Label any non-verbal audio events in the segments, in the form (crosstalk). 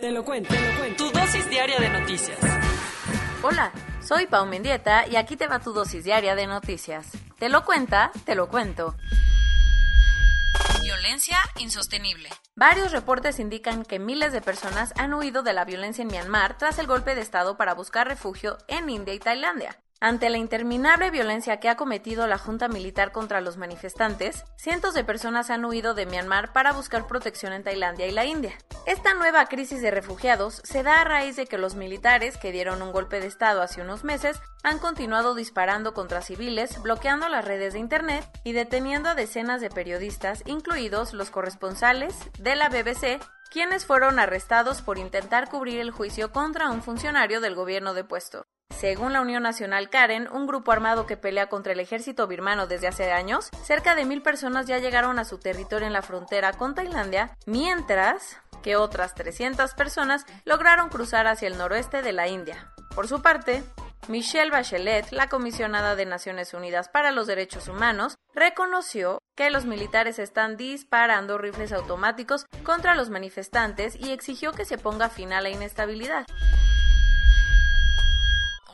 Te lo cuento, te lo cuento. Tu dosis diaria de noticias. Hola, soy Pau Mendieta y aquí te va tu dosis diaria de noticias. Te lo cuenta, te lo cuento. Violencia insostenible. Varios reportes indican que miles de personas han huido de la violencia en Myanmar tras el golpe de Estado para buscar refugio en India y Tailandia. Ante la interminable violencia que ha cometido la Junta Militar contra los manifestantes, cientos de personas han huido de Myanmar para buscar protección en Tailandia y la India. Esta nueva crisis de refugiados se da a raíz de que los militares, que dieron un golpe de Estado hace unos meses, han continuado disparando contra civiles, bloqueando las redes de Internet y deteniendo a decenas de periodistas, incluidos los corresponsales de la BBC, quienes fueron arrestados por intentar cubrir el juicio contra un funcionario del gobierno de puesto. Según la Unión Nacional Karen, un grupo armado que pelea contra el ejército birmano desde hace años, cerca de mil personas ya llegaron a su territorio en la frontera con Tailandia, mientras que otras 300 personas lograron cruzar hacia el noroeste de la India. Por su parte, Michelle Bachelet, la comisionada de Naciones Unidas para los Derechos Humanos, reconoció que los militares están disparando rifles automáticos contra los manifestantes y exigió que se ponga fin a la inestabilidad.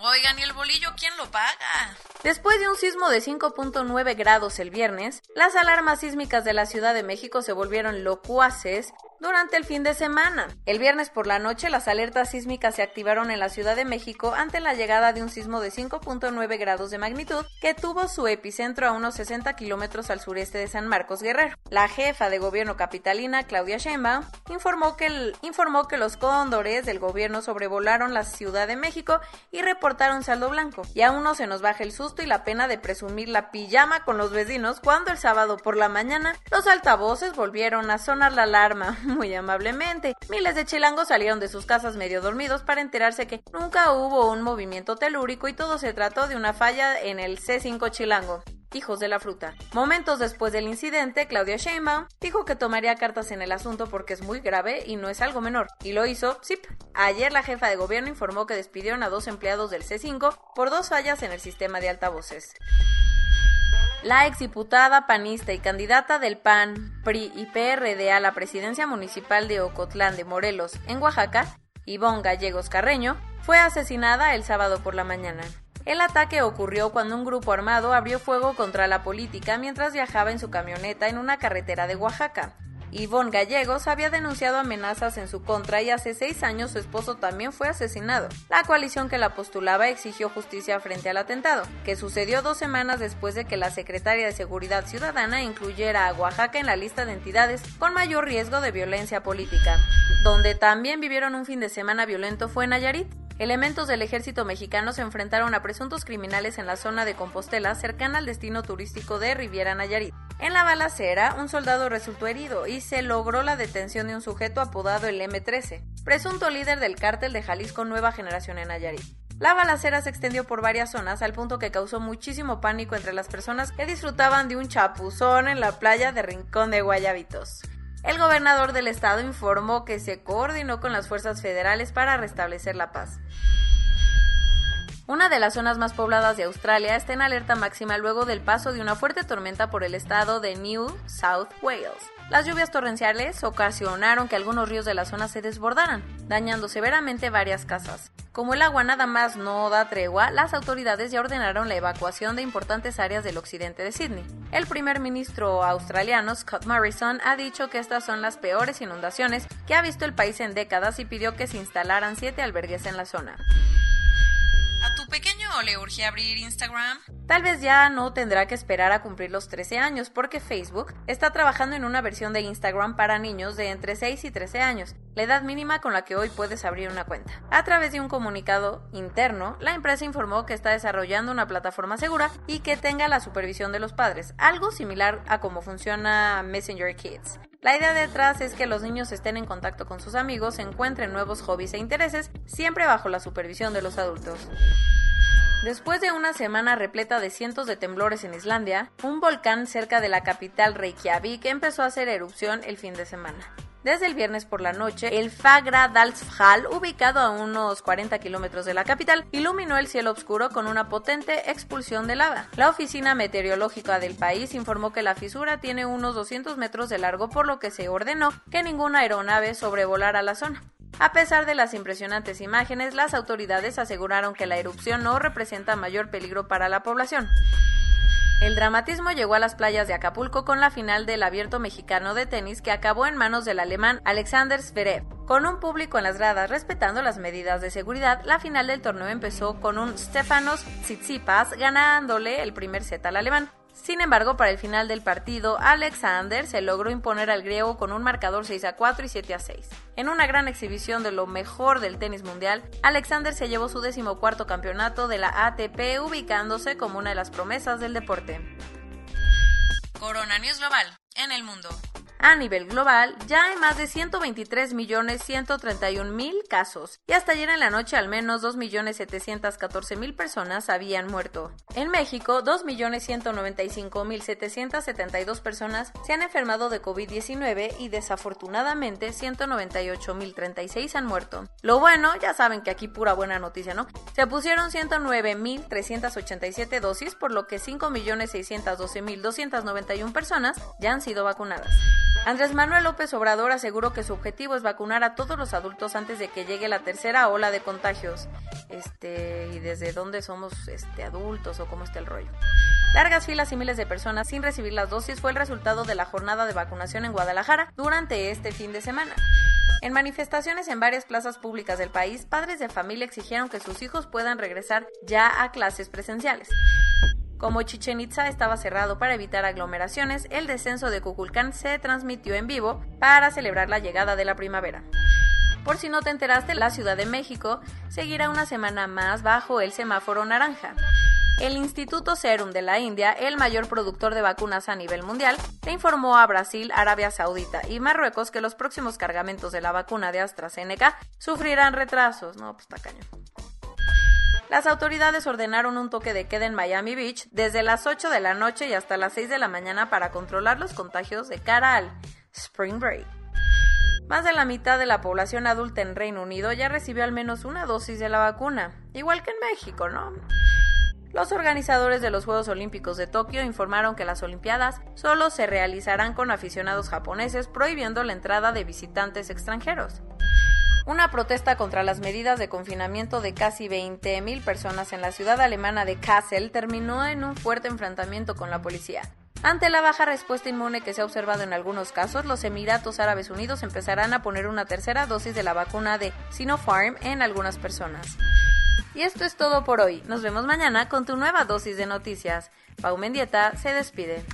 Oigan, ¿y el bolillo quién lo paga? Después de un sismo de 5.9 grados el viernes, las alarmas sísmicas de la Ciudad de México se volvieron locuaces durante el fin de semana. El viernes por la noche las alertas sísmicas se activaron en la Ciudad de México ante la llegada de un sismo de 5.9 grados de magnitud que tuvo su epicentro a unos 60 kilómetros al sureste de San Marcos Guerrero. La jefa de gobierno capitalina, Claudia Sheinbaum, informó que, informó que los cóndores del gobierno sobrevolaron la Ciudad de México y reportaron saldo blanco. Y aún no se nos baja el y la pena de presumir la pijama con los vecinos cuando el sábado por la mañana los altavoces volvieron a sonar la alarma (laughs) muy amablemente. Miles de chilangos salieron de sus casas medio dormidos para enterarse que nunca hubo un movimiento telúrico y todo se trató de una falla en el C5 chilango. Hijos de la fruta. Momentos después del incidente, Claudia Sheinbaum dijo que tomaría cartas en el asunto porque es muy grave y no es algo menor. Y lo hizo, sí. Ayer la jefa de gobierno informó que despidieron a dos empleados del C5 por dos fallas en el sistema de altavoces. La exdiputada panista y candidata del PAN, PRI y PRD a la presidencia municipal de Ocotlán de Morelos, en Oaxaca, Ivonne Gallegos Carreño, fue asesinada el sábado por la mañana. El ataque ocurrió cuando un grupo armado abrió fuego contra la política mientras viajaba en su camioneta en una carretera de Oaxaca. Ivonne Gallegos había denunciado amenazas en su contra y hace seis años su esposo también fue asesinado. La coalición que la postulaba exigió justicia frente al atentado, que sucedió dos semanas después de que la Secretaria de Seguridad Ciudadana incluyera a Oaxaca en la lista de entidades con mayor riesgo de violencia política. Donde también vivieron un fin de semana violento fue Nayarit. Elementos del ejército mexicano se enfrentaron a presuntos criminales en la zona de Compostela, cercana al destino turístico de Riviera Nayarit. En la balacera, un soldado resultó herido y se logró la detención de un sujeto apodado el M13, presunto líder del cártel de Jalisco Nueva Generación en Nayarit. La balacera se extendió por varias zonas al punto que causó muchísimo pánico entre las personas que disfrutaban de un chapuzón en la playa de Rincón de Guayabitos. El gobernador del estado informó que se coordinó con las fuerzas federales para restablecer la paz. Una de las zonas más pobladas de Australia está en alerta máxima luego del paso de una fuerte tormenta por el estado de New South Wales. Las lluvias torrenciales ocasionaron que algunos ríos de la zona se desbordaran, dañando severamente varias casas. Como el agua nada más no da tregua, las autoridades ya ordenaron la evacuación de importantes áreas del occidente de Sydney. El primer ministro australiano Scott Morrison ha dicho que estas son las peores inundaciones que ha visto el país en décadas y pidió que se instalaran siete albergues en la zona le urge abrir Instagram? Tal vez ya no tendrá que esperar a cumplir los 13 años porque Facebook está trabajando en una versión de Instagram para niños de entre 6 y 13 años, la edad mínima con la que hoy puedes abrir una cuenta. A través de un comunicado interno, la empresa informó que está desarrollando una plataforma segura y que tenga la supervisión de los padres, algo similar a cómo funciona Messenger Kids. La idea detrás es que los niños estén en contacto con sus amigos, encuentren nuevos hobbies e intereses, siempre bajo la supervisión de los adultos. Después de una semana repleta de cientos de temblores en Islandia, un volcán cerca de la capital Reykjavik empezó a hacer erupción el fin de semana. Desde el viernes por la noche, el Fagradalsfjall, ubicado a unos 40 kilómetros de la capital, iluminó el cielo oscuro con una potente expulsión de lava. La oficina meteorológica del país informó que la fisura tiene unos 200 metros de largo, por lo que se ordenó que ninguna aeronave sobrevolara la zona. A pesar de las impresionantes imágenes, las autoridades aseguraron que la erupción no representa mayor peligro para la población. El dramatismo llegó a las playas de Acapulco con la final del abierto mexicano de tenis que acabó en manos del alemán Alexander Zverev. Con un público en las gradas respetando las medidas de seguridad, la final del torneo empezó con un Stefanos Tsitsipas ganándole el primer set al alemán. Sin embargo, para el final del partido, Alexander se logró imponer al griego con un marcador 6 a 4 y 7 a 6. En una gran exhibición de lo mejor del tenis mundial, Alexander se llevó su decimocuarto campeonato de la ATP, ubicándose como una de las promesas del deporte. Corona News Global, en el mundo. A nivel global, ya hay más de 123 millones 131 mil casos y hasta ayer en la noche al menos 2 millones 714 mil personas habían muerto. En México, 2 millones 195 mil 772 personas se han enfermado de COVID-19 y desafortunadamente 198 mil 36 han muerto. Lo bueno, ya saben que aquí pura buena noticia, ¿no? Se pusieron 109 mil 387 dosis, por lo que 5 millones 612 mil 291 personas ya han sido vacunadas. Andrés Manuel López Obrador aseguró que su objetivo es vacunar a todos los adultos antes de que llegue la tercera ola de contagios. Este, y desde dónde somos este, adultos o cómo está el rollo. Largas filas y miles de personas sin recibir las dosis fue el resultado de la jornada de vacunación en Guadalajara durante este fin de semana. En manifestaciones en varias plazas públicas del país, padres de familia exigieron que sus hijos puedan regresar ya a clases presenciales. Como Chichen Itza estaba cerrado para evitar aglomeraciones, el descenso de Kukulcán se transmitió en vivo para celebrar la llegada de la primavera. Por si no te enteraste, la Ciudad de México seguirá una semana más bajo el semáforo naranja. El Instituto Serum de la India, el mayor productor de vacunas a nivel mundial, le informó a Brasil, Arabia Saudita y Marruecos que los próximos cargamentos de la vacuna de AstraZeneca sufrirán retrasos. No, pues está cañón. Las autoridades ordenaron un toque de queda en Miami Beach desde las 8 de la noche y hasta las 6 de la mañana para controlar los contagios de cara al Spring Break. Más de la mitad de la población adulta en Reino Unido ya recibió al menos una dosis de la vacuna, igual que en México, ¿no? Los organizadores de los Juegos Olímpicos de Tokio informaron que las Olimpiadas solo se realizarán con aficionados japoneses, prohibiendo la entrada de visitantes extranjeros. Una protesta contra las medidas de confinamiento de casi 20.000 personas en la ciudad alemana de Kassel terminó en un fuerte enfrentamiento con la policía. Ante la baja respuesta inmune que se ha observado en algunos casos, los Emiratos Árabes Unidos empezarán a poner una tercera dosis de la vacuna de Sinopharm en algunas personas. Y esto es todo por hoy. Nos vemos mañana con tu nueva dosis de noticias. Pau Mendieta se despide.